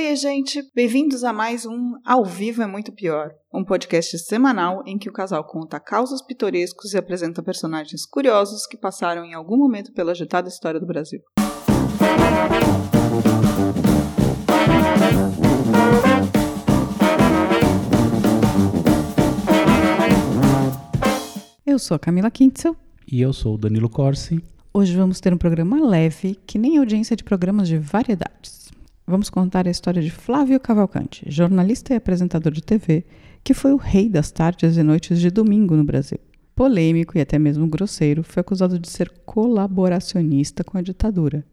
Oi, gente! Bem-vindos a mais um Ao Vivo é Muito Pior, um podcast semanal em que o casal conta causos pitorescos e apresenta personagens curiosos que passaram em algum momento pela agitada história do Brasil. Eu sou a Camila Kintzel. E eu sou o Danilo Corsi. Hoje vamos ter um programa leve, que nem audiência de programas de variedades vamos contar a história de Flávio Cavalcante, jornalista e apresentador de TV, que foi o rei das tardes e noites de domingo no Brasil. Polêmico e até mesmo grosseiro, foi acusado de ser colaboracionista com a ditadura,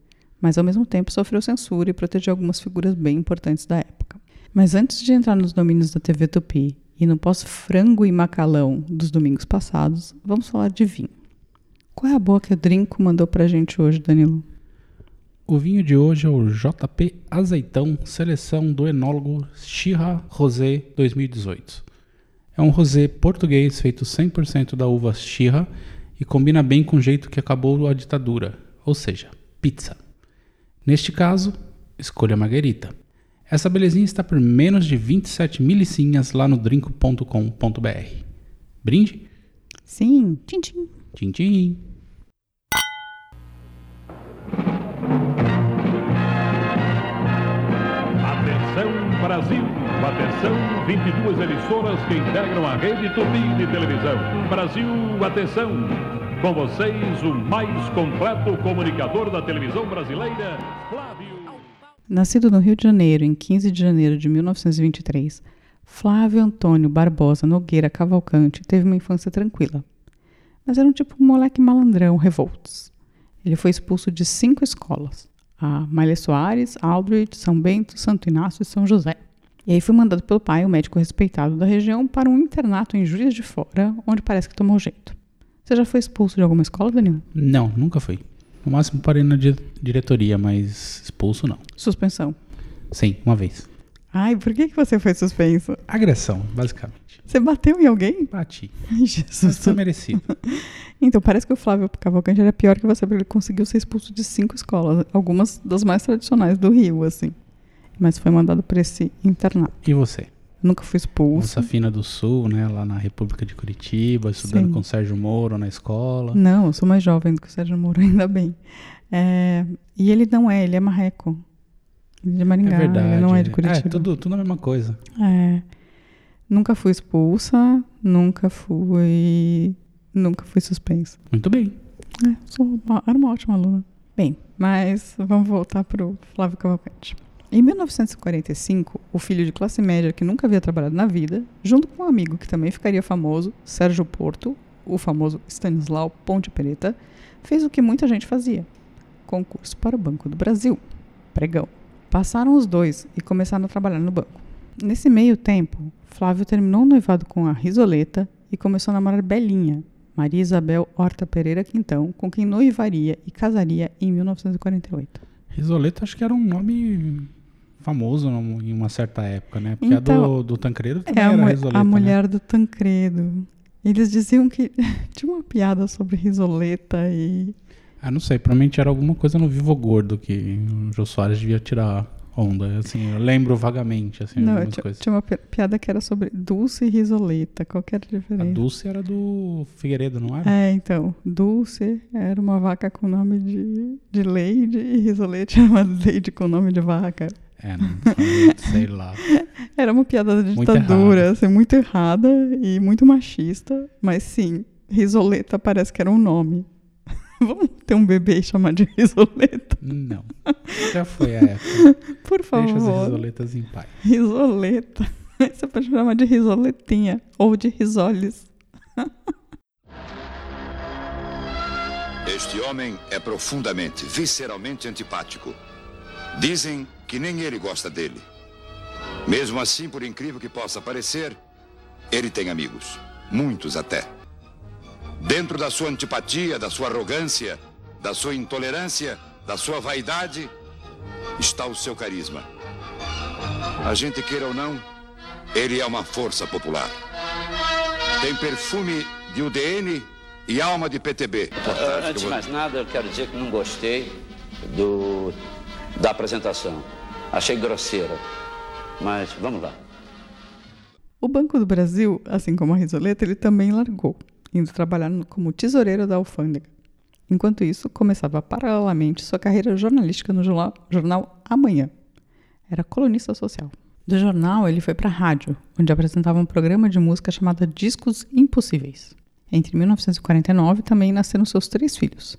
mas ao mesmo tempo sofreu censura e protegeu algumas figuras bem importantes da época. Mas antes de entrar nos domínios da TV Tupi e no pós-frango e macalão dos domingos passados, vamos falar de vinho. Qual é a boa que o Drinco mandou pra gente hoje, Danilo? O vinho de hoje é o JP Azeitão, seleção do enólogo Chirra Rosé 2018. É um rosé português feito 100% da uva Chirra e combina bem com o jeito que acabou a ditadura, ou seja, pizza. Neste caso, escolha marguerita. Essa belezinha está por menos de 27 milicinhas lá no drinco.com.br. Brinde? Sim, tchim tchim. Tchim tchim. Brasil. Atenção, 22 emissoras que integram a rede Tupi de televisão. Brasil, atenção. Com vocês, o mais completo comunicador da televisão brasileira, Flávio. Nascido no Rio de Janeiro em 15 de janeiro de 1923, Flávio Antônio Barbosa Nogueira Cavalcante teve uma infância tranquila. Mas era um tipo moleque malandrão, revoltos. Ele foi expulso de cinco escolas: a Malha Soares, Aldrich, São Bento, Santo Inácio e São José. E aí foi mandado pelo pai, um médico respeitado da região, para um internato em Juiz de Fora, onde parece que tomou jeito. Você já foi expulso de alguma escola, Danilo? Não, nunca fui. No máximo parei na di diretoria, mas expulso não. Suspensão? Sim, uma vez. Ai, por que, que você foi suspenso? Agressão, basicamente. Você bateu em alguém? Bati. Ai, Jesus. Mas foi merecido. então, parece que o Flávio Cavalcante era pior que você, porque ele conseguiu ser expulso de cinco escolas, algumas das mais tradicionais do Rio, assim mas foi mandado para esse internato. E você? Nunca fui expulso. Moça Fina do Sul, né? Lá na República de Curitiba, estudando Sim. com o Sérgio Moro na escola. Não, eu sou mais jovem do que o Sérgio Moro, ainda bem. É, e ele não é, ele é marreco. De Maringá, é verdade. ele não é de Curitiba. É, tudo, tudo a mesma coisa. É. Nunca fui expulsa, nunca fui. Nunca fui suspensa. Muito bem. É, sou uma, era uma ótima aluna. Bem, mas vamos voltar para o Flávio Cavalcante. Em 1945, o filho de classe média que nunca havia trabalhado na vida, junto com um amigo que também ficaria famoso, Sérgio Porto, o famoso Stanislau Ponte Preta, fez o que muita gente fazia: concurso para o Banco do Brasil. Pregão. Passaram os dois e começaram a trabalhar no banco. Nesse meio tempo, Flávio terminou o noivado com a Risoleta e começou a namorar Belinha, Maria Isabel Horta Pereira Quintão, com quem noivaria e casaria em 1948. Risoleta acho que era um nome famoso em uma certa época, né? Porque então, a do, do Tancredo também é era Risoleta. A né? mulher né? do Tancredo. Eles diziam que tinha uma piada sobre Risoleta e. Ah, não sei. Provavelmente era alguma coisa no Vivo Gordo que o Jô Soares devia tirar onda. Assim, eu lembro vagamente, assim, não, algumas coisas. Tinha uma piada que era sobre Dulce e Risoleta. Qual que era a diferença? A Dulce era do Figueiredo, não era? É, então. Dulce era uma vaca com nome de, de Leide e Risoleta era uma Leide com nome de vaca. É, não, sei lá. Era uma piada da ditadura, muito assim, muito errada e muito machista, mas sim, risoleta parece que era um nome. Vamos ter um bebê e chamar de risoleta? Não. Já foi a época. Por favor. Deixa as risoletas em paz. Risoleta. Você pode chamar de risoletinha ou de risoles. Este homem é profundamente, visceralmente antipático. Dizem que nem ele gosta dele. Mesmo assim, por incrível que possa parecer, ele tem amigos. Muitos até. Dentro da sua antipatia, da sua arrogância, da sua intolerância, da sua vaidade, está o seu carisma. A gente queira ou não, ele é uma força popular. Tem perfume de UDN e alma de PTB. Antes de mais nada, eu quero dizer que não gostei do da apresentação. Achei grosseiro. Mas vamos lá. O Banco do Brasil, assim como a Risoleta, ele também largou, indo trabalhar como tesoureiro da alfândega. Enquanto isso, começava paralelamente sua carreira jornalística no jornal, Amanhã. Era colunista social. Do jornal, ele foi para a rádio, onde apresentava um programa de música chamado Discos Impossíveis. Entre 1949 também nasceram seus três filhos,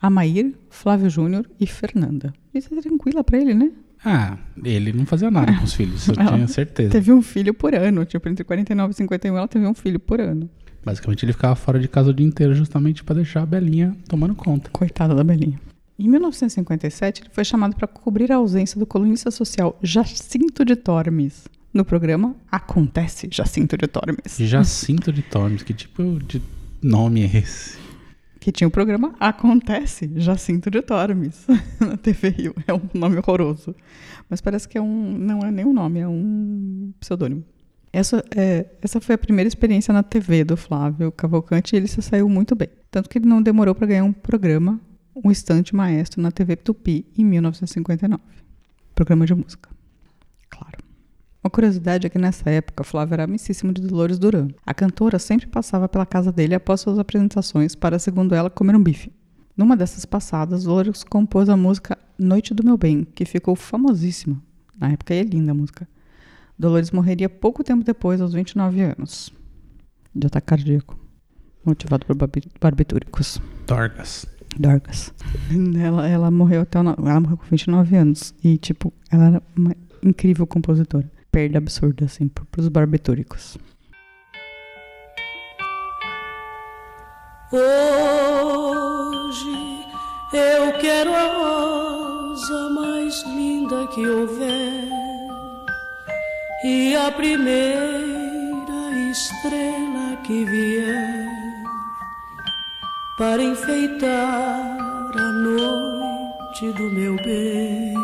Amair, Flávio Júnior e Fernanda. Isso é tranquila para ele, né? Ah, ele não fazia nada com os filhos, eu tinha certeza. Teve um filho por ano, tipo, entre 49 e 51 ela teve um filho por ano. Basicamente ele ficava fora de casa o dia inteiro justamente para deixar a Belinha tomando conta. Coitada da Belinha. Em 1957, ele foi chamado para cobrir a ausência do colunista social Jacinto de Tormes no programa Acontece Jacinto de Tormes, Jacinto de Tormes, que tipo de nome é esse? que tinha o programa Acontece Jacinto de Tormes na TV Rio. É um nome horroroso, mas parece que é um, não é nem um nome, é um pseudônimo. Essa, é, essa foi a primeira experiência na TV do Flávio Cavalcante e ele se saiu muito bem. Tanto que ele não demorou para ganhar um programa, um estante maestro na TV Tupi em 1959. Programa de música. Claro. Uma curiosidade é que nessa época Flávio era amicíssimo de Dolores Duran. A cantora sempre passava pela casa dele após suas apresentações para, segundo ela, comer um bife. Numa dessas passadas, Dolores compôs a música Noite do Meu Bem, que ficou famosíssima. Na época é linda a música. Dolores morreria pouco tempo depois, aos 29 anos, de ataque cardíaco, motivado por barbi- barbitúricos. Dorgas. Dorcas. Ela, ela morreu até no- ela morreu com 29 anos e tipo, ela era uma incrível compositora. Perda absurda assim pro- pros barbitúricos. Hoje eu quero a rosa mais linda que houver e a primeira estrela que vier para enfeitar a noite do meu bem.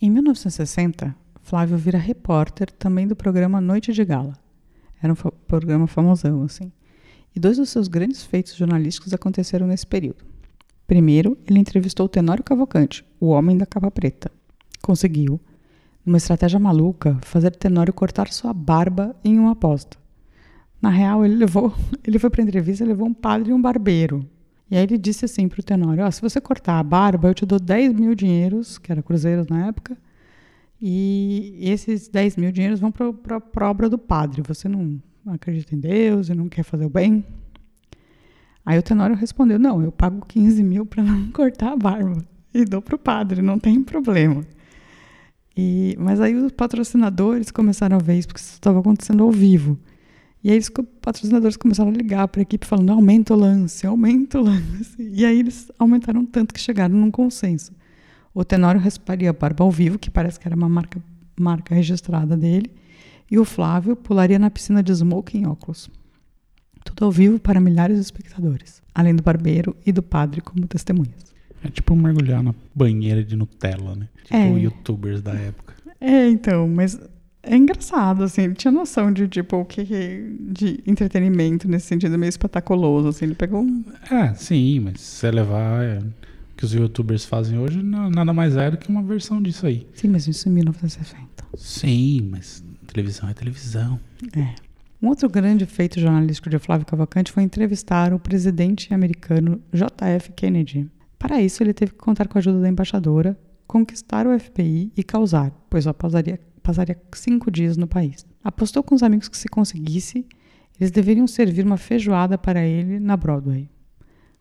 Em 1960, Flávio vira repórter também do programa Noite de Gala. Era um programa famosão, assim. E dois dos seus grandes feitos jornalísticos aconteceram nesse período. Primeiro, ele entrevistou o Tenório Cavalcante, o homem da capa preta. Conseguiu, numa estratégia maluca, fazer Tenório cortar sua barba em uma aposta. Na real, ele levou, ele foi para entrevista levou um padre e um barbeiro. E aí ele disse assim pro Tenório, ó, se você cortar a barba, eu te dou 10 mil dinheiros, que era cruzeiros na época, e esses 10 mil dinheiros vão para a obra do padre. Você não acredita em Deus e não quer fazer o bem? Aí o Tenório respondeu, não, eu pago 15 mil para não cortar a barba e dou para o padre, não tem problema. E, mas aí os patrocinadores começaram a ver isso, porque isso estava acontecendo ao vivo. E aí os patrocinadores começaram a ligar para a equipe falando, aumenta o lance, aumenta o lance. E aí eles aumentaram tanto que chegaram num consenso. O Tenório rasparia a barba ao vivo, que parece que era uma marca, marca registrada dele, e o Flávio pularia na piscina de smoke em óculos. Tudo ao vivo para milhares de espectadores, além do barbeiro e do padre como testemunhas. É tipo mergulhar na banheira de Nutella, né? Tipo É. youtubers da época. É, então, mas é engraçado, assim, ele tinha noção de, tipo, o que que- de entretenimento nesse sentido meio espetaculoso, assim, ele pegou um... É, sim, mas se você levar é, o que os youtubers fazem hoje, não- nada mais é do que uma versão disso aí. Sim, mas isso em 1960. Sim, mas televisão é televisão. É. Um outro grande feito jornalístico de Flávio Cavalcante foi entrevistar o presidente americano J.F. Kennedy. Para isso, ele teve que contar com a ajuda da embaixadora, conquistar o FBI e causar, pois só passaria, passaria cinco dias no país. Apostou com os amigos que se conseguisse, eles deveriam servir uma feijoada para ele na Broadway.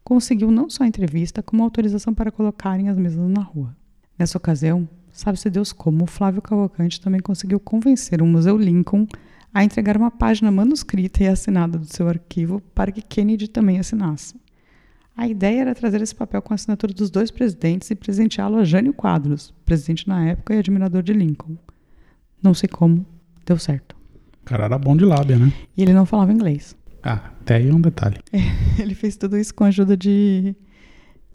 Conseguiu não só a entrevista, como autorização para colocarem as mesas na rua. Nessa ocasião, sabe-se Deus como, o Flávio Cavalcante também conseguiu convencer o Museu Lincoln a entregar uma página manuscrita e assinada do seu arquivo para que Kennedy também assinasse. A ideia era trazer esse papel com a assinatura dos dois presidentes e presenteá-lo a Jânio Quadros, presidente na época e admirador de Lincoln. Não sei como, deu certo. O cara era bom de lábia, né? E ele não falava inglês. Ah, até aí é um detalhe. Ele fez tudo isso com a ajuda de,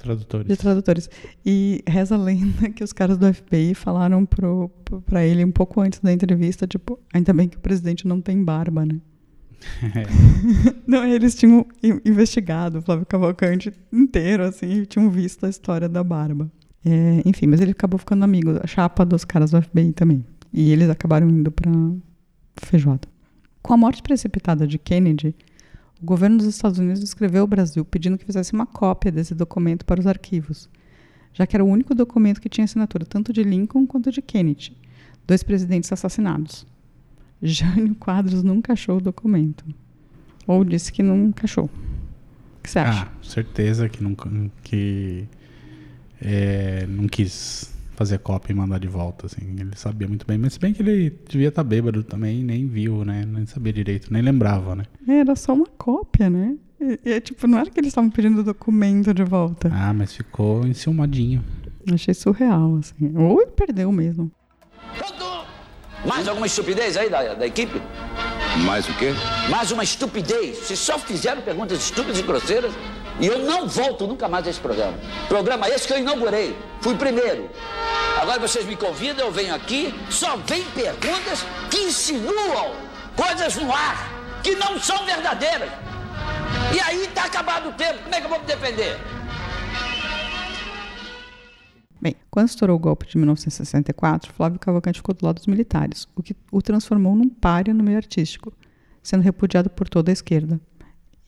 Tradutores. de tradutores. E reza a lenda que os caras do FBI falaram pra ele um pouco antes da entrevista, tipo, ainda bem que o presidente não tem barba, né? Não, eles tinham investigado o Flávio Cavalcante inteiro, assim, e tinham visto a história da barba. É, enfim, mas ele acabou ficando amigo, a chapa dos caras do FBI também. E eles acabaram indo pra feijoada. Com a morte precipitada de Kennedy, o governo dos Estados Unidos escreveu ao Brasil pedindo que fizesse uma cópia desse documento para os arquivos, já que era o único documento que tinha assinatura tanto de Lincoln quanto de Kennedy, dois presidentes assassinados. Jânio Quadros nunca achou o documento. Ou disse que nunca achou. O que você acha? Ah, certeza que nunca que é, não quis fazer cópia e mandar de volta, assim. Ele sabia muito bem, mas se bem que ele devia estar bêbado também, nem viu, né? Nem sabia direito, nem lembrava, né? Era só uma cópia, né? E, e, tipo, não era que eles estavam pedindo o documento de volta. Ah, mas ficou enciumadinho. Achei surreal, assim. Ou ele perdeu mesmo. Pronto! Mais alguma estupidez aí da, da equipe? Mais o quê? Mais uma estupidez. Vocês só fizeram perguntas estúpidas e grosseiras e eu não volto nunca mais a esse programa. Programa esse que eu inaugurei. Fui primeiro. Agora vocês me convidam, eu venho aqui, só vem perguntas que insinuam coisas no ar que não são verdadeiras. E aí tá acabado o tempo. Como é que eu vou me defender? Bem, quando estourou o golpe de 1964, Flávio Cavalcante ficou do lado dos militares, o que o transformou num pária no meio artístico, sendo repudiado por toda a esquerda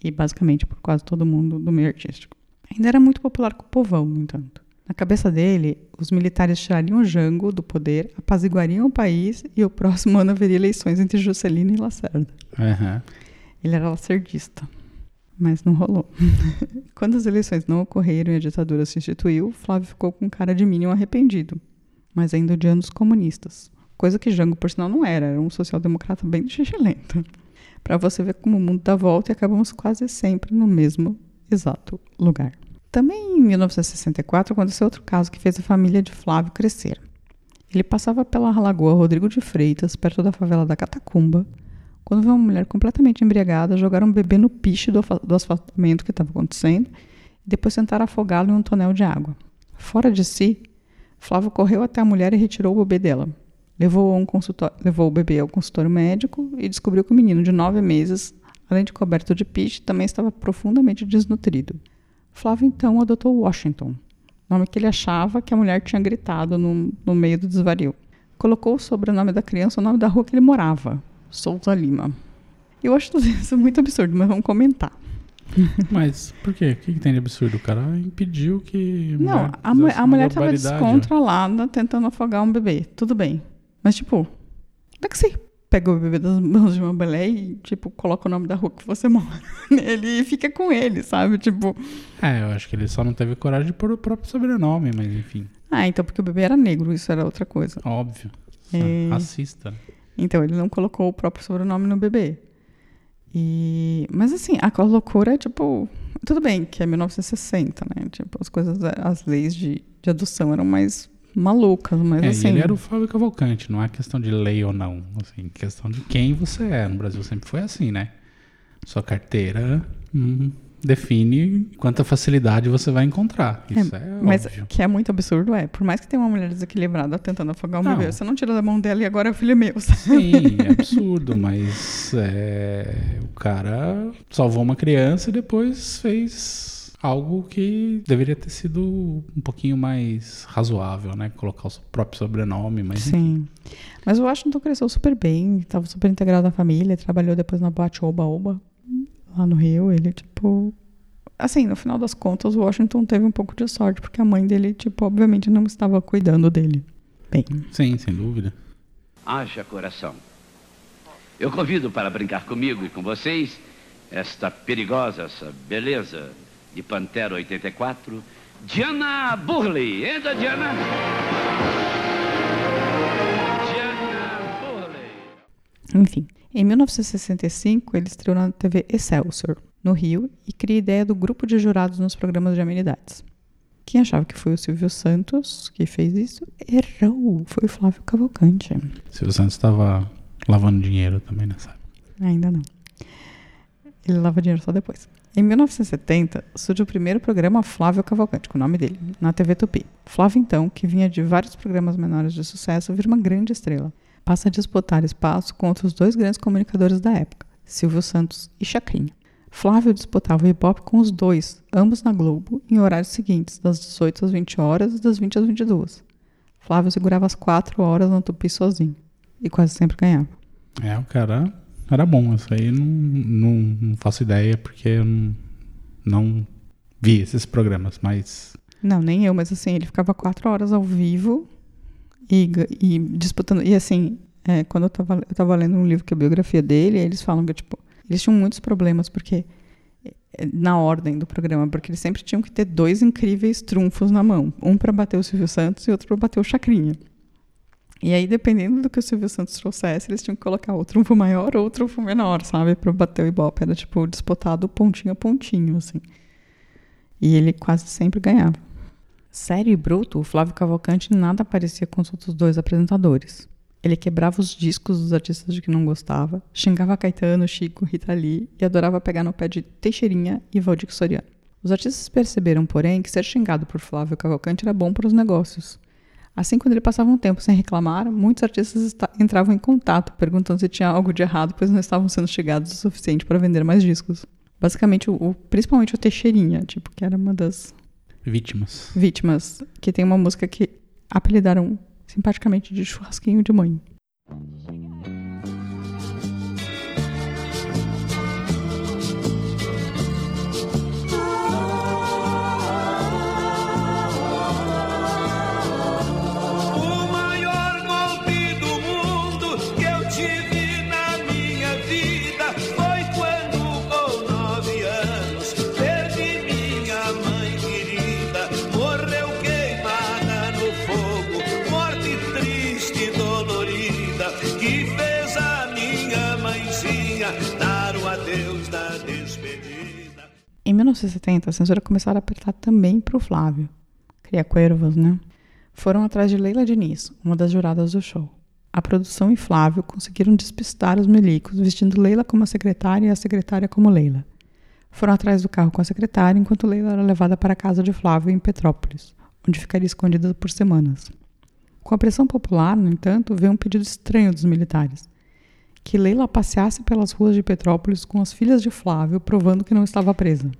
e basicamente por quase todo mundo do meio artístico. Ainda era muito popular com o povão, no entanto. Na cabeça dele, os militares tirariam o Jango do poder, apaziguariam o país e o próximo ano haveria eleições entre Juscelino e Lacerda. Aham. Ele era lacerdista, mas não rolou. Quando as eleições não ocorreram e a ditadura se instituiu, Flávio ficou com cara de mínimo arrependido, mas ainda odiando os comunistas. Coisa que Jango, por sinal, não era, era um social-democrata bem xixilento. Para você ver como o mundo dá volta e acabamos quase sempre no mesmo exato lugar. Também em 1964 aconteceu outro caso que fez a família de Flávio crescer. Ele passava pela Lagoa Rodrigo de Freitas, perto da favela da Catacumba, quando viu uma mulher completamente embriagada jogar um bebê no piche do, do asfaltamento que estava acontecendo e depois tentar afogá-lo em um tonel de água. Fora de si, Flávio correu até a mulher e retirou o bebê dela. Levou, um levou o bebê ao consultório médico e descobriu que o menino de nove meses, além de coberto de piche, também estava profundamente desnutrido. Flávio então adotou Washington, nome que ele achava que a mulher tinha gritado no, no meio do desvario. Colocou o sobrenome da criança o nome da rua que ele morava, Souza Lima. Eu acho tudo isso muito absurdo, mas vamos comentar. Mas por quê? O que, que tem de absurdo? O cara impediu que. Não, a, mu- a mulher estava descontrolada tentando afogar um bebê. Tudo bem. Mas, tipo, como é que você pega o bebê das mãos de uma mulher e, tipo, coloca o nome da rua que você mora nele e fica com ele, sabe? Tipo, É, eu acho que ele só não teve coragem de pôr o próprio sobrenome, mas enfim, ah, então porque o bebê era negro, isso era outra coisa. óbvio. É. Racista. Então, ele não colocou o próprio sobrenome no bebê. E... Mas, assim, a loucura é, tipo... Tudo bem que é 1960, né? Tipo, as coisas, as leis de, de adoção eram mais malucas, mas É, assim... ele era o Fábio Cavalcante, não é questão de lei ou não. Assim, questão de quem você é. No Brasil sempre foi assim, né? Sua carteira hum, define quanta facilidade você vai encontrar. Isso é, Mas óbvio. que é muito absurdo, é. Por mais que tenha uma mulher desequilibrada tentando afogar um Não. bebê, você não tira da mão dela e agora o filho é meu. sabe? Sim, é absurdo, mas é, o cara salvou uma criança e depois fez algo que deveria ter sido um pouquinho mais razoável, né? Colocar o seu próprio sobrenome, mas Sim. Mas o Washington cresceu super bem, estava super integrado na família, trabalhou depois na boate Oba Oba, lá no Rio. Ele, tipo. Assim, no final das contas, o Washington teve um pouco de sorte, porque a mãe dele, tipo, obviamente não estava cuidando dele. Bem, sim, sem dúvida. Haja coração. Eu convido para brincar comigo e com vocês esta perigosa, essa beleza de Pantera 84, Diana Burley. Entra, Diana. Diana Burley. enfim. Em 1965, ele estreou na TV Excelsior, no Rio, e cria a ideia do grupo de jurados nos programas de amenidades. Quem achava que foi o Silvio Santos que fez isso, errou. Foi o Flávio Cavalcante. Silvio Santos estava lavando dinheiro também nessa época. Ainda não. Ele lava dinheiro só depois. Em 1970, surge o primeiro programa Flávio Cavalcante, com o nome dele, na TV Tupi. Flávio, então, que vinha de vários programas menores de sucesso, vira uma grande estrela. Passa a disputar espaço contra os dois grandes comunicadores da época, Silvio Santos e Chacrinha. Flávio disputava o Ibope com os dois, ambos na Globo, em horários seguintes, das 18 às 20 horas e das 20 às 22. Flávio segurava as 4 horas no tupi sozinho e quase sempre ganhava. É, o cara era bom. Isso aí não, não, não faço ideia porque eu não, não vi esses programas, mas Não, nem eu, mas assim, ele ficava 4 horas ao vivo e, e disputando. E assim, é, quando eu tava, eu tava lendo um livro que é a biografia dele, eles falam que, tipo, eles tinham muitos problemas porque é, na ordem do programa, porque eles sempre tinham que ter dois incríveis trunfos na mão, um para bater o Silvio Santos e outro para bater o Chacrinha. E aí, dependendo do que o Silvio Santos trouxesse, eles tinham que colocar o trunfo maior ou trunfo menor, sabe? Para bater o Ibope. Era, tipo, disputado pontinho a pontinho, assim. E ele quase sempre ganhava. Sério e bruto, o Flávio Cavalcante nada parecia com os outros dois apresentadores. Ele quebrava os discos dos artistas de que não gostava, xingava Caetano, Chico, Rita Lee e adorava pegar no pé de Teixeirinha e Valdir Soriano. Os artistas perceberam, porém, que ser xingado por Flávio Cavalcante era bom para os negócios. Assim, quando ele passava um tempo sem reclamar, muitos artistas entravam em contato, perguntando se tinha algo de errado, pois não estavam sendo xingados o suficiente para vender mais discos. Basicamente, o, o- principalmente o Teixeirinha, tipo, que era uma das vítimas. vítimas, que tem uma música que apelidaram simpaticamente de churrasquinho de mãe. Em 1970, a censura começaram a apertar também para o Flávio. Cria Cuervos, né? Foram atrás de Leila Diniz, uma das juradas do show. A produção e Flávio conseguiram despistar os milicos, vestindo Leila como a secretária e a secretária como Leila. Foram atrás do carro com a secretária, enquanto Leila era levada para a casa de Flávio em Petrópolis, onde ficaria escondida por semanas. Com a pressão popular, no entanto, veio um pedido estranho dos militares que Leila passeasse pelas ruas de Petrópolis com as filhas de Flávio, provando que não estava presa.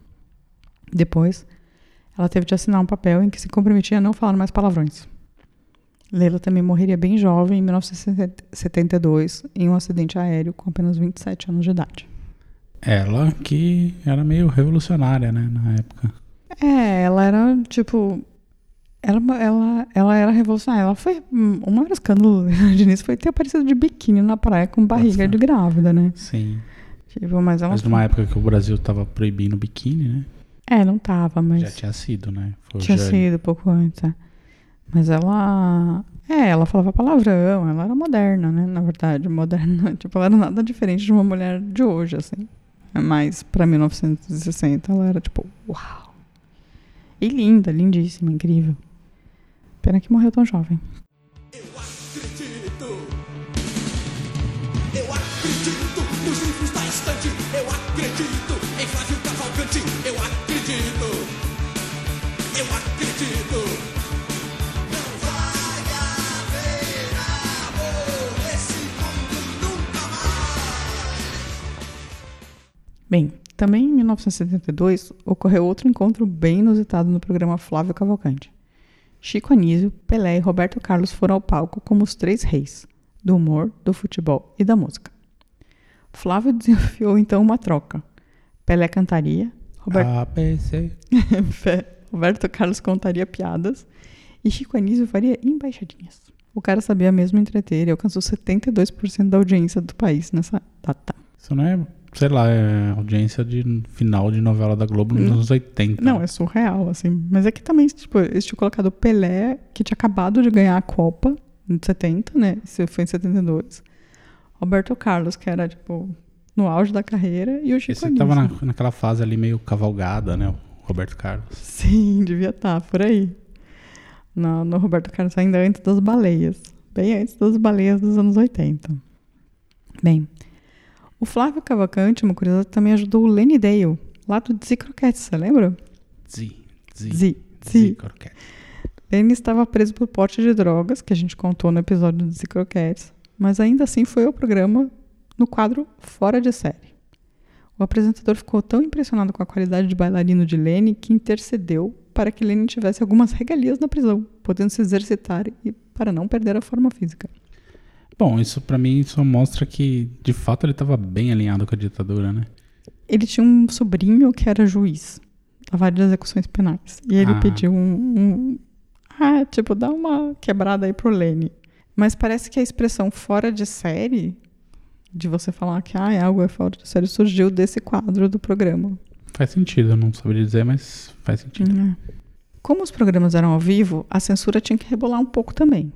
Depois, ela teve de assinar um papel em que se comprometia a não falar mais palavrões. Leila também morreria bem jovem, em 1972, em um acidente aéreo com apenas 27 anos de idade. Ela que era meio revolucionária, né, na época. É, ela era, tipo... Ela, ela, ela era revolucionária. Ela foi... O maior escândalo de início foi ter aparecido de biquíni na praia com barriga de grávida, né? Sim. Tipo, mas ela... Mas numa época que o Brasil tava proibindo biquíni, né? É, não tava, mas... Já tinha sido, né? Foi Tinha sido pouco antes, é. Mas ela. É, ela falava palavrão, ela era moderna, né? Na verdade, moderna. Tipo, ela era nada diferente de uma mulher de hoje, assim. Mas pra 1960 ela era tipo, uau. E linda, lindíssima, incrível. Pena que morreu tão jovem. Eu Bem, também em 1972 ocorreu outro encontro bem inusitado no programa Flávio Cavalcante. Chico Anísio, Pelé e Roberto Carlos foram ao palco como os três reis do humor, do futebol e da música. Flávio desafiou então uma troca. Pelé cantaria, Robert-. Roberto Carlos contaria piadas e Chico Anísio faria embaixadinhas. O cara sabia mesmo entreter e alcançou 72% da audiência do país nessa data. Isso não é, sei lá, é audiência de final de novela da Globo nos Não. anos 80. Não, é surreal, assim. Mas é que também, tipo, eles tinham colocado o Pelé, que tinha acabado de ganhar a Copa em 70, né? Isso foi em 72. Roberto Carlos, que era, tipo, no auge da carreira, e o Chico Esse Anísio. tava na, naquela fase ali meio cavalgada, né? O Roberto Carlos. Sim, devia estar por aí. No, no Roberto Carlos, ainda antes das baleias. Bem antes das baleias dos anos 80. Bem, o Flávio Cavalcante, uma curiosidade, também ajudou o Lenny Dale, lá do Dizzy você lembra? Zi. Zi. Zi. Croquete. Lenny estava preso por porte de drogas, que a gente contou no episódio do Dizzy Croquettes, mas ainda assim foi ao programa no quadro Fora de Série. O apresentador ficou tão impressionado com a qualidade de bailarino de Lene que intercedeu para que Lene tivesse algumas regalias na prisão, podendo se exercitar e para não perder a forma física. Bom, isso pra mim só mostra que, de fato, ele tava bem alinhado com a ditadura, né? Ele tinha um sobrinho que era juiz vara de execuções penais. E ele Ah. pediu um, um- Ah, tipo, dá uma quebrada aí pro Lene. Mas parece que a expressão fora de série, de você falar que ah, é algo é fora de série, surgiu desse quadro do programa. Faz sentido, eu não saberia dizer, mas faz sentido. É. Como os programas eram ao vivo, a censura tinha que rebolar um pouco também.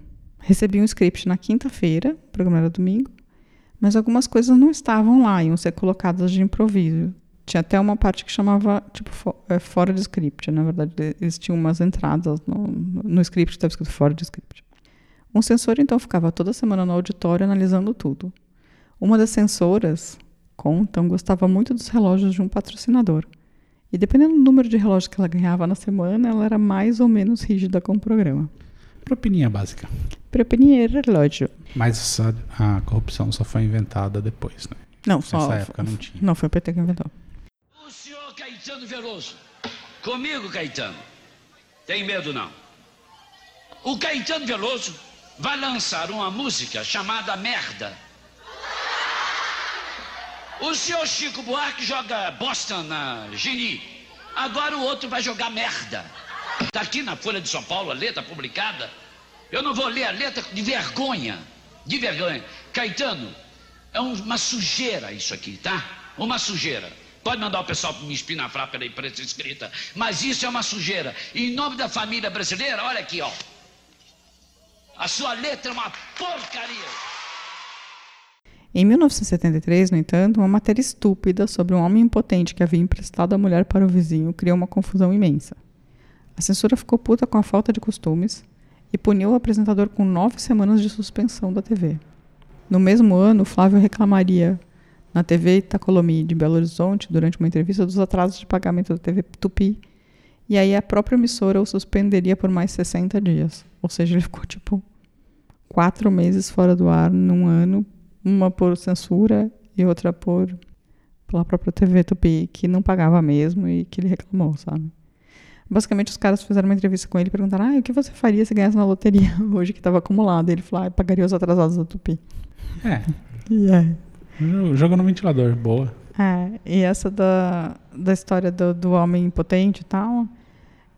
Recebi um script na quinta-feira, o programa era domingo, mas algumas coisas não estavam lá, iam ser colocadas de improviso. Tinha até uma parte que chamava, tipo, é, fora de script. Na verdade, eles tinham umas entradas no, no script estava escrito fora de script. Um censor, então, ficava toda semana no auditório analisando tudo. Uma das censoras, contam, gostava muito dos relógios de um patrocinador. E dependendo do número de relógios que ela ganhava na semana, ela era mais ou menos rígida com o programa. Propininha básica. Prepenheiro relógio. Mas a, a corrupção só foi inventada depois, né? Não, só. Nessa época não tinha. Não, foi o PT que inventou. O senhor Caetano Veloso. Comigo, Caetano. Tem medo não. O Caetano Veloso vai lançar uma música chamada Merda. O senhor Chico Buarque joga Boston na Geni. Agora o outro vai jogar merda. Tá aqui na Folha de São Paulo a letra publicada. Eu não vou ler a letra de vergonha. De vergonha. Caetano, é um- uma sujeira isso aqui, tá? Uma sujeira. Pode mandar o pessoal me espinafrar pela imprensa escrita. Mas isso é uma sujeira. E em nome da família brasileira, olha aqui, ó. A sua letra é uma porcaria. Em 1973, no entanto, uma matéria estúpida sobre um homem impotente que havia emprestado a mulher para o vizinho criou uma confusão imensa. A censura ficou puta com a falta de costumes e puniu o apresentador com nove semanas de suspensão da TV. No mesmo ano, Flávio reclamaria na TV Itacolomi de Belo Horizonte, durante uma entrevista, dos atrasos de pagamento da TV Tupi, e aí a própria emissora o suspenderia por mais 60 dias. Ou seja, ele ficou tipo quatro meses fora do ar num ano, uma por censura e outra por pela própria TV Tupi, que não pagava mesmo e que ele reclamou, sabe? Basicamente, os caras fizeram uma entrevista com ele e perguntaram: ah, o que você faria se ganhasse na loteria hoje que estava acumulado? Ele falou: ah, pagaria os atrasados da Tupi. É, E é. jo- joga no ventilador, boa. É, e essa da, da história do, do homem impotente e tal,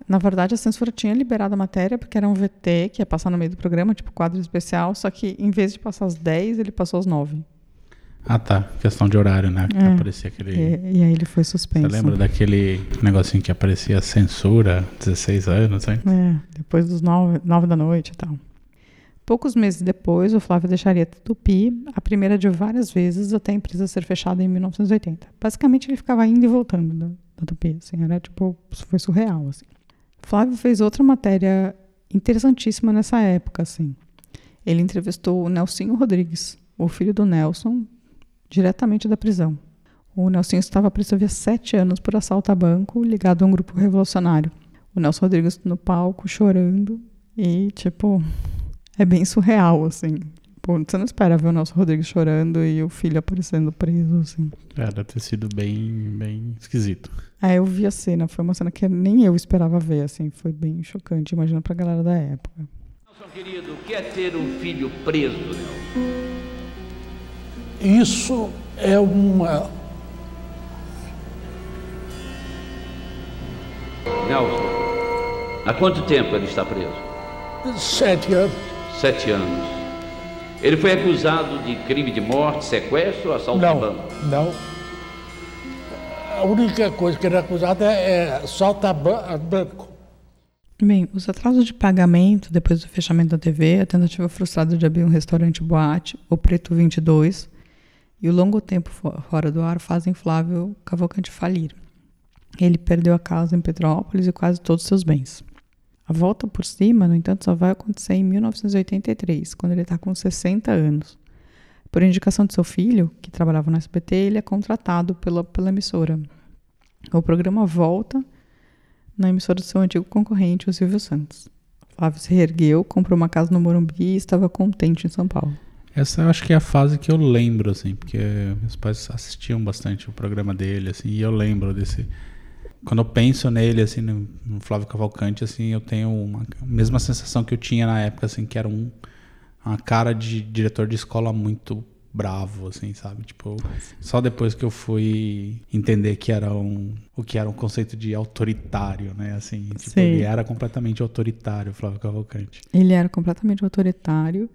na verdade a censura tinha liberado a matéria porque era um VT que ia passar no meio do programa, tipo quadro especial, só que em vez de passar às 10, ele passou às 9. Ah tá, questão de horário, né? Que É. aparecia aquele. E, e aí ele foi suspenso. Você lembra daquele negocinho que aparecia censura, 16 anos, hein? É, depois dos 9, nove da noite e tal. Poucos meses depois, o Flávio deixaria a Tupi, a primeira de várias vezes, até a empresa ser fechada em 1980. Basicamente, ele ficava indo e voltando da, da Tupi, assim, era tipo, foi surreal, assim. Flávio fez outra matéria interessantíssima nessa época, assim. Ele entrevistou o Nelsinho Rodrigues, o filho do Nelson, diretamente da prisão. O Nelsinho estava preso havia sete anos por assalto a banco ligado a um grupo revolucionário. O Nelson Rodrigues no palco chorando e, tipo, é bem surreal, assim. Pô, você não espera ver o Nelson Rodrigues chorando e o filho aparecendo preso, assim. É, deve ter sido bem, bem esquisito. Aí eu vi a cena, foi uma cena que nem eu esperava ver, assim. Foi bem chocante, imagina pra galera da época. Nelson, querido, o que é ter um filho preso, Nelson? Isso é uma. Nelson, há quanto tempo ele está preso? Sete anos. Sete anos. Ele foi acusado de crime de morte, sequestro ou assalto de Não, banco? não. A única coisa que ele é acusado é, é solta banco. Bem, os atrasos de pagamento depois do fechamento da TV, a tentativa frustrada de abrir um restaurante boate, o Preto 22, e o longo tempo fo- fora do ar fazem Flávio Cavalcante falir. Ele perdeu a casa em Petrópolis e quase todos os seus bens. A volta por cima, no entanto, só vai acontecer em 1983, quando ele está com 60 anos. Por indicação de seu filho, que trabalhava no SBT, ele é contratado pela, pela emissora. O programa volta na emissora do seu antigo concorrente, o Silvio Santos. Flávio se reergueu, comprou uma casa no Morumbi e estava contente em São Paulo. Essa eu acho que é a fase que eu lembro, assim, porque meus pais assistiam bastante o programa dele, assim, e eu lembro desse. Quando eu penso nele, assim, no, no Flávio Cavalcante, assim, eu tenho uma a mesma sensação que eu tinha na época, assim, que era um, uma cara de diretor de escola muito bravo, assim, sabe? Tipo, só depois que eu fui entender que era um, o que era um conceito de autoritário, né? Assim, tipo, ele era completamente autoritário, Flávio Cavalcante. Ele era completamente autoritário.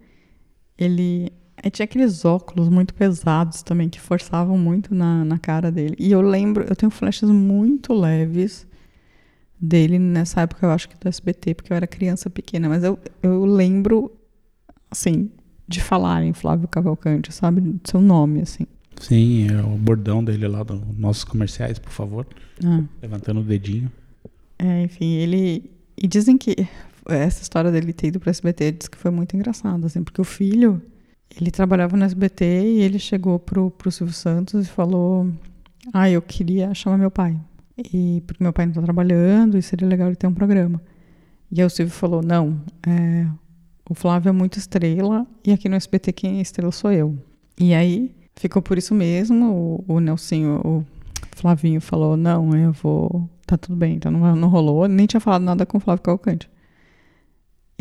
Ele, ele tinha aqueles óculos muito pesados também que forçavam muito na, na cara dele. E eu lembro, eu tenho flashes muito leves dele nessa época, eu acho que do SBT, porque eu era criança pequena, mas eu, eu lembro, assim, de falar em Flávio Cavalcante, sabe? Do seu nome, assim. Sim, é o bordão dele lá dos nossos comerciais, por favor. Ah. Levantando o dedinho. É, enfim, ele. E dizem que essa história dele ter ido pro SBT diz que foi muito engraçada, assim, porque o filho, ele trabalhava no SBT e ele chegou pro, pro Silvio Santos e falou: Ah, eu queria chamar meu pai. E porque meu pai não tá trabalhando e seria legal ele ter um programa. E aí o Silvio falou: Não, é, o Flávio é muito estrela e aqui no SBT quem é estrela sou eu. E aí ficou por isso mesmo. O, o Nelsinho, o Flavinho falou: Não, eu vou. Tá tudo bem, então não, não rolou. Nem tinha falado nada com o Flávio Cavalcante.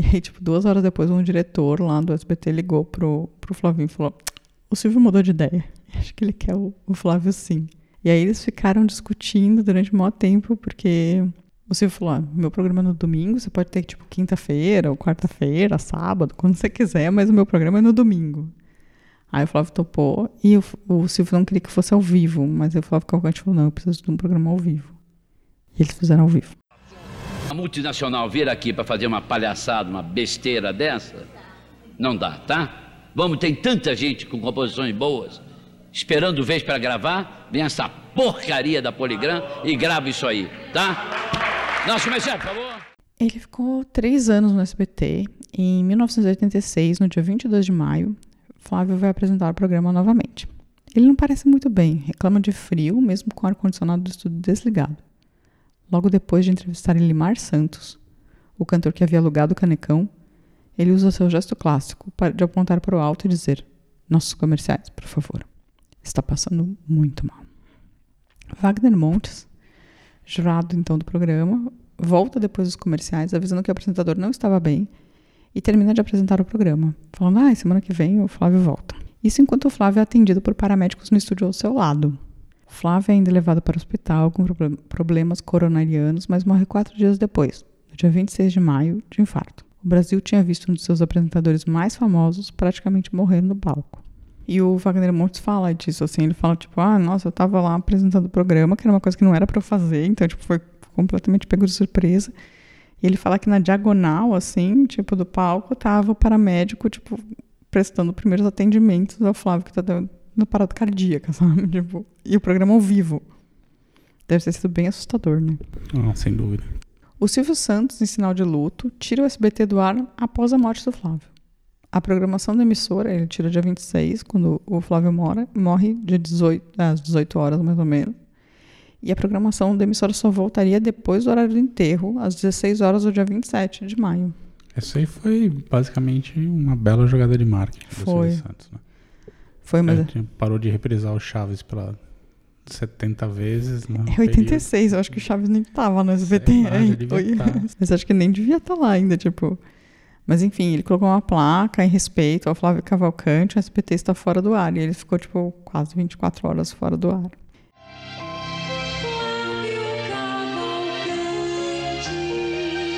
E aí, tipo, duas horas depois, um diretor lá do SBT ligou pro, pro Flavinho e falou: O Silvio mudou de ideia. Acho que ele quer o, o Flávio sim. E aí eles ficaram discutindo durante o maior tempo, porque o Silvio falou: ah, meu programa é no domingo, você pode ter tipo quinta-feira, ou quarta-feira, sábado, quando você quiser, mas o meu programa é no domingo. Aí o Flávio topou e o, o Silvio não queria que fosse ao vivo, mas o Flávio Cavalcante falou: não, eu preciso de um programa ao vivo. E eles fizeram ao vivo. A multinacional vir aqui para fazer uma palhaçada, uma besteira dessa, não dá, tá? Vamos, tem tanta gente com composições boas, esperando vez para gravar, vem essa porcaria da Poligram e grava isso aí, tá? Nosso comercial, por favor. Ele ficou três anos no SBT. Em 1986, no dia 22 de maio, Flávio vai apresentar o programa novamente. Ele não parece muito bem, reclama de frio, mesmo com o ar-condicionado do estúdio desligado. Logo depois de entrevistar Elimar Santos, o cantor que havia alugado o canecão, ele usa seu gesto clássico de apontar para o alto e dizer: Nossos comerciais, por favor. Está passando muito mal. Wagner Montes, jurado então do programa, volta depois dos comerciais, avisando que o apresentador não estava bem e termina de apresentar o programa, falando: Ah, semana que vem o Flávio volta. Isso enquanto o Flávio é atendido por paramédicos no estúdio ao seu lado. O Flávio é ainda levado para o hospital com proble- problemas coronarianos, mas morre quatro dias depois, no dia 26 de maio, de infarto. O Brasil tinha visto um dos seus apresentadores mais famosos praticamente morrer no palco. E o Wagner Montes fala disso, assim, ele fala, tipo, ah, nossa, eu tava lá apresentando o programa, que era uma coisa que não era pra eu fazer, então, tipo, foi completamente pego de surpresa. E ele fala que na diagonal, assim, tipo, do palco, tava o paramédico, tipo, prestando primeiros atendimentos ao Flávio, que tá dando parada cardíaca, sabe? Tipo, e o programa ao vivo. Deve ter sido bem assustador, né? Ah, sem dúvida. O Silvio Santos, em sinal de luto, tira o SBT do ar após a morte do Flávio. A programação da emissora ele tira dia 26, quando o Flávio mora, morre dia 18, às 18 horas, mais ou menos. E a programação da emissora só voltaria depois do horário do enterro, às 16 horas do dia 27 de maio. Essa aí foi basicamente uma bela jogada de marketing do Foi. Silvio Santos. Né? Foi, mas É, tinha- parou de reprisar o Chaves pela 70 vezes. No é 86, eu acho que o Chaves nem tava no SBT Oi. tá. Mas acho que nem devia estar lá ainda, tipo. Mas enfim, ele colocou uma placa em respeito ao Flávio Cavalcante, o SBT está fora do ar. E ele ficou, tipo, quase 24 horas fora do ar.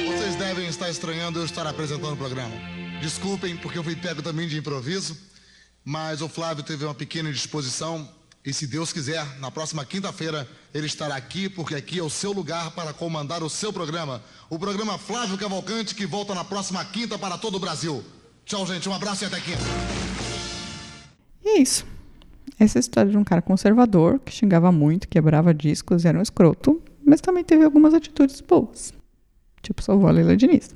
Vocês devem estar estranhando eu estar apresentando o programa. Desculpem, porque eu fui pego também de improviso, mas o Flávio teve uma pequena indisposição e, se Deus quiser, na próxima quinta-feira ele estará aqui, porque aqui é o seu lugar para comandar o seu programa. O programa Flávio Cavalcante, que volta na próxima quinta para todo o Brasil. Tchau, gente. Um abraço e até quinta. E é isso. Essa é história de um cara conservador que xingava muito, quebrava discos era um escroto, mas também teve algumas atitudes boas. Tipo, salvou a Leila Diniz.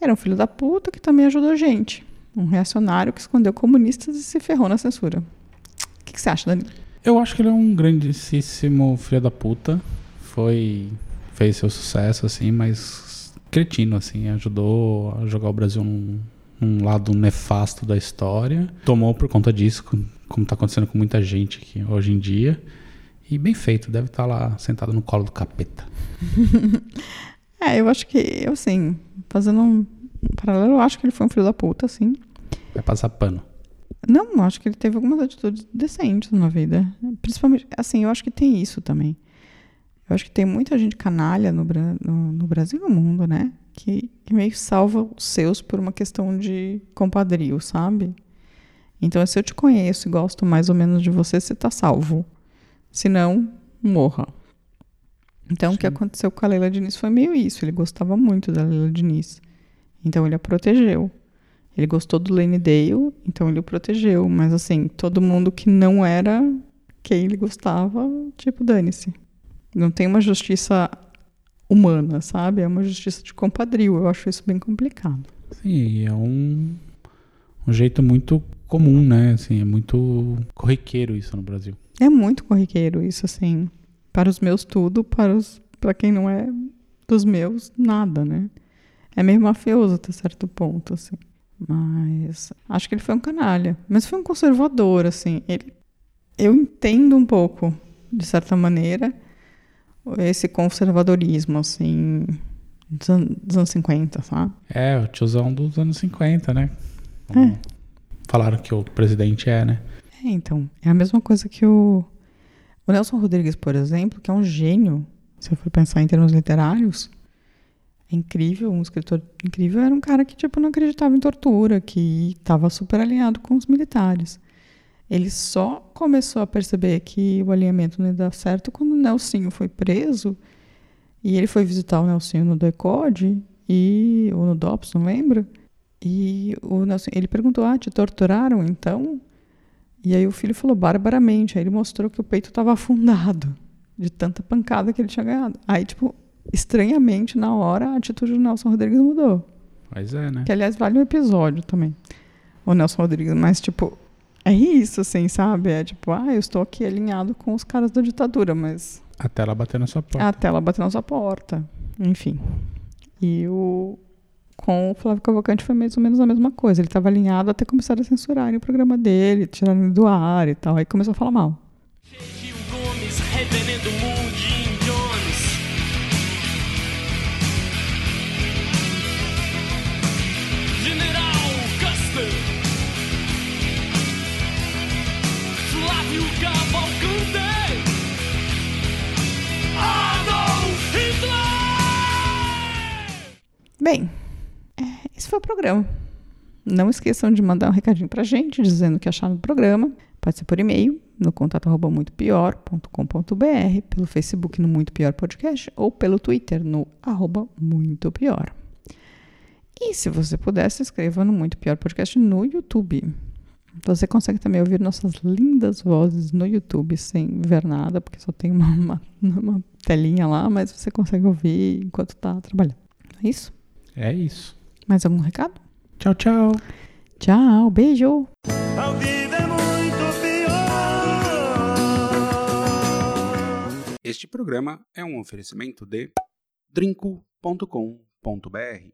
Era um filho da puta que também ajudou gente. Um reacionário que escondeu comunistas e se ferrou na censura. O que, que você acha, Danilo? Eu acho que ele é um grandíssimo filho da puta. Foi. fez seu sucesso, assim, mas cretino, assim. Ajudou a jogar o Brasil num, um lado nefasto da história. Tomou por conta disso, como está acontecendo com muita gente aqui hoje em dia. E bem feito, deve estar lá sentado no colo do capeta. É, eu acho que, eu assim, fazendo um paralelo, eu acho que ele foi um filho da puta, assim. Vai passar pano. Não, eu acho que ele teve algumas atitudes decentes na vida. Principalmente, assim, eu acho que tem isso também. Eu acho que tem muita gente canalha no, no, no Brasil e no mundo, né? Que, que meio que salva os seus por uma questão de compadrio, sabe? Então, se eu te conheço e gosto mais ou menos de você, você tá salvo. Se não, morra. Então, o que aconteceu com a Leila Diniz foi meio isso. Ele gostava muito da Leila Diniz. Então, ele a protegeu. Ele gostou do Lane Dale, então ele o protegeu. Mas, assim, todo mundo que não era quem ele gostava, tipo, dane-se. Não tem uma justiça humana, sabe? É uma justiça de compadrio. Eu acho isso bem complicado. Sim, é um, um jeito muito comum, né? Assim, é muito corriqueiro isso no Brasil. É muito corriqueiro isso, assim. Para os meus, tudo. Para, os, para quem não é dos meus, nada, né? É meio mafioso até certo ponto, assim. Mas acho que ele foi um canalha. Mas foi um conservador, assim. Ele, eu entendo um pouco, de certa maneira, esse conservadorismo, assim, dos, an- dos anos 50, sabe? É, o tiozão dos anos 50, né? Como Falaram que o presidente é, né? É, então, é a mesma coisa que o, o Nelson Rodrigues, por exemplo, que é um gênio, se eu for pensar em termos literários, é incrível, um escritor incrível, era um cara que, tipo, não acreditava em tortura, que estava super alinhado com os militares. Ele só começou a perceber que o alinhamento não ia dar certo quando o Nelsinho foi preso e ele foi visitar o Nelsinho no DECODE e, ou no DOPS, não lembro. E o Nelson, ele perguntou, ah, te torturaram então? E aí o filho falou barbaramente. Aí ele mostrou que o peito estava afundado de tanta pancada que ele tinha ganhado. Aí, tipo, estranhamente, na hora, a atitude do Nelson Rodrigues mudou. Mas é, né? Que, aliás, vale um episódio também. O Nelson Rodrigues, mas, tipo, é isso, assim, sabe? É tipo, ah, eu estou aqui alinhado com os caras da ditadura, mas Até ela bater na sua porta. até ela bater na sua porta. Enfim. E o. Com o Flávio Cavalcante foi mais ou menos a mesma coisa. Ele estava alinhado até começar a censurarem o programa dele, tirarem ele do ar e tal. Aí começou a falar mal. Gomes, Reverendo programa. Não esqueçam de mandar um recadinho pra gente, dizendo o que acharam do programa. Pode ser por e-mail, no contato arroba muitopior.com.br, pelo Facebook no Muito Pior Podcast ou pelo Twitter no arroba Muito Pior. E se você puder, se inscreva no Muito Pior Podcast no YouTube. Você consegue também ouvir nossas lindas vozes no YouTube sem ver nada, porque só tem uma, uma, uma telinha lá, mas você consegue ouvir enquanto está trabalhando. É isso? É isso. Mais algum recado? Tchau, tchau. Tchau, beijo! É. Este programa é um oferecimento de drinco.com.br